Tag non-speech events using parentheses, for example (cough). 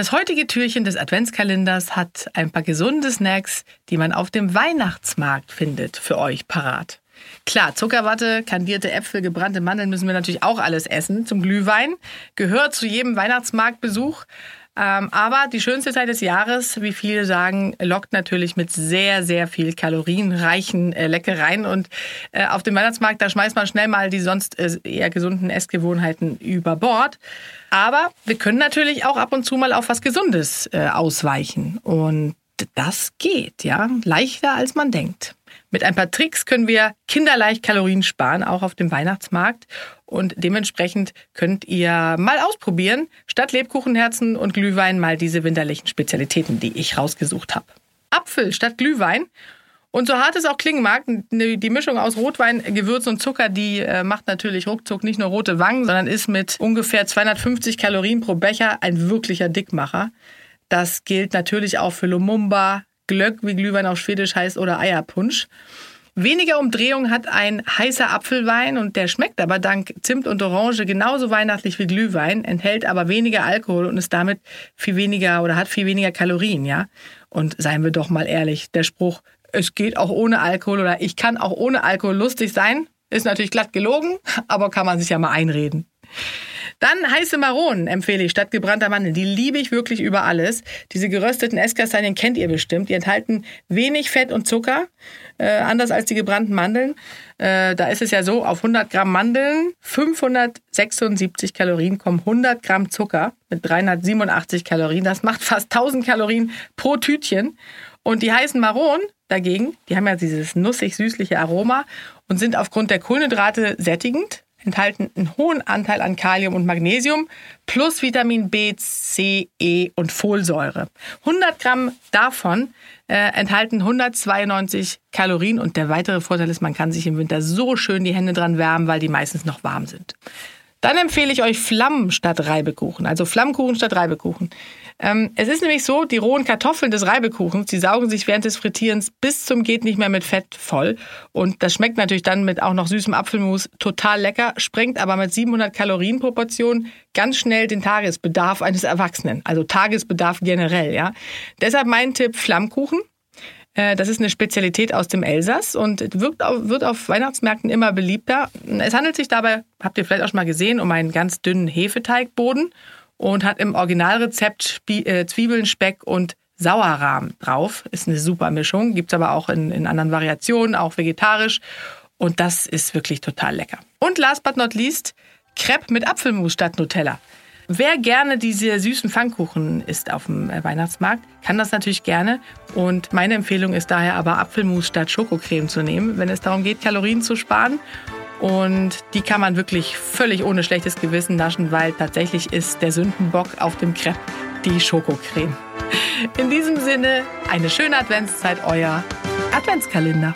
Das heutige Türchen des Adventskalenders hat ein paar gesunde Snacks, die man auf dem Weihnachtsmarkt findet, für euch parat. Klar, Zuckerwatte, kandierte Äpfel, gebrannte Mandeln müssen wir natürlich auch alles essen. Zum Glühwein gehört zu jedem Weihnachtsmarktbesuch. Ähm, aber die schönste Zeit des Jahres, wie viele sagen, lockt natürlich mit sehr, sehr viel kalorienreichen äh, Leckereien. Und äh, auf dem Weihnachtsmarkt, da schmeißt man schnell mal die sonst äh, eher gesunden Essgewohnheiten über Bord. Aber wir können natürlich auch ab und zu mal auf was Gesundes ausweichen. Und das geht, ja, leichter als man denkt. Mit ein paar Tricks können wir kinderleicht Kalorien sparen, auch auf dem Weihnachtsmarkt. Und dementsprechend könnt ihr mal ausprobieren, statt Lebkuchenherzen und Glühwein mal diese winterlichen Spezialitäten, die ich rausgesucht habe. Apfel statt Glühwein. Und so hart es auch klingen mag, die Mischung aus Rotwein, Gewürz und Zucker, die äh, macht natürlich ruckzuck nicht nur rote Wangen, sondern ist mit ungefähr 250 Kalorien pro Becher ein wirklicher Dickmacher. Das gilt natürlich auch für Lumumba, Glöck, wie Glühwein auf Schwedisch heißt, oder Eierpunsch. Weniger Umdrehung hat ein heißer Apfelwein und der schmeckt aber dank Zimt und Orange genauso weihnachtlich wie Glühwein, enthält aber weniger Alkohol und ist damit viel weniger oder hat viel weniger Kalorien, ja. Und seien wir doch mal ehrlich, der Spruch, es geht auch ohne Alkohol oder ich kann auch ohne Alkohol lustig sein, ist natürlich glatt gelogen, (laughs) aber kann man sich ja mal einreden. Dann heiße Maronen empfehle ich statt gebrannter Mandeln. Die liebe ich wirklich über alles. Diese gerösteten Esskastanien kennt ihr bestimmt. Die enthalten wenig Fett und Zucker, äh, anders als die gebrannten Mandeln. Äh, da ist es ja so, auf 100 Gramm Mandeln, 576 Kalorien kommen 100 Gramm Zucker mit 387 Kalorien. Das macht fast 1000 Kalorien pro Tütchen. Und die heißen Maronen dagegen, die haben ja dieses nussig-süßliche Aroma und sind aufgrund der Kohlenhydrate sättigend enthalten einen hohen Anteil an Kalium und Magnesium plus Vitamin B, C, E und Folsäure. 100 Gramm davon äh, enthalten 192 Kalorien und der weitere Vorteil ist, man kann sich im Winter so schön die Hände dran wärmen, weil die meistens noch warm sind. Dann empfehle ich euch Flammen statt Reibekuchen, also Flammkuchen statt Reibekuchen. Ähm, es ist nämlich so, die rohen Kartoffeln des Reibekuchens, die saugen sich während des Frittierens bis zum geht nicht mehr mit Fett voll. Und das schmeckt natürlich dann mit auch noch süßem Apfelmus total lecker, sprengt aber mit 700 Kalorien pro Portion ganz schnell den Tagesbedarf eines Erwachsenen. Also Tagesbedarf generell, ja. Deshalb mein Tipp Flammkuchen. Äh, das ist eine Spezialität aus dem Elsass und wird auf, wird auf Weihnachtsmärkten immer beliebter. Es handelt sich dabei, habt ihr vielleicht auch schon mal gesehen, um einen ganz dünnen Hefeteigboden und hat im Originalrezept äh, Zwiebeln, Speck und Sauerrahm drauf. Ist eine super Mischung, gibt es aber auch in, in anderen Variationen, auch vegetarisch. Und das ist wirklich total lecker. Und last but not least, Crepe mit Apfelmus statt Nutella. Wer gerne diese süßen Pfannkuchen isst auf dem äh, Weihnachtsmarkt, kann das natürlich gerne. Und meine Empfehlung ist daher aber Apfelmus statt Schokocreme zu nehmen, wenn es darum geht, Kalorien zu sparen. Und die kann man wirklich völlig ohne schlechtes Gewissen naschen, weil tatsächlich ist der Sündenbock auf dem Crepe die Schokocreme. In diesem Sinne, eine schöne Adventszeit, euer Adventskalender.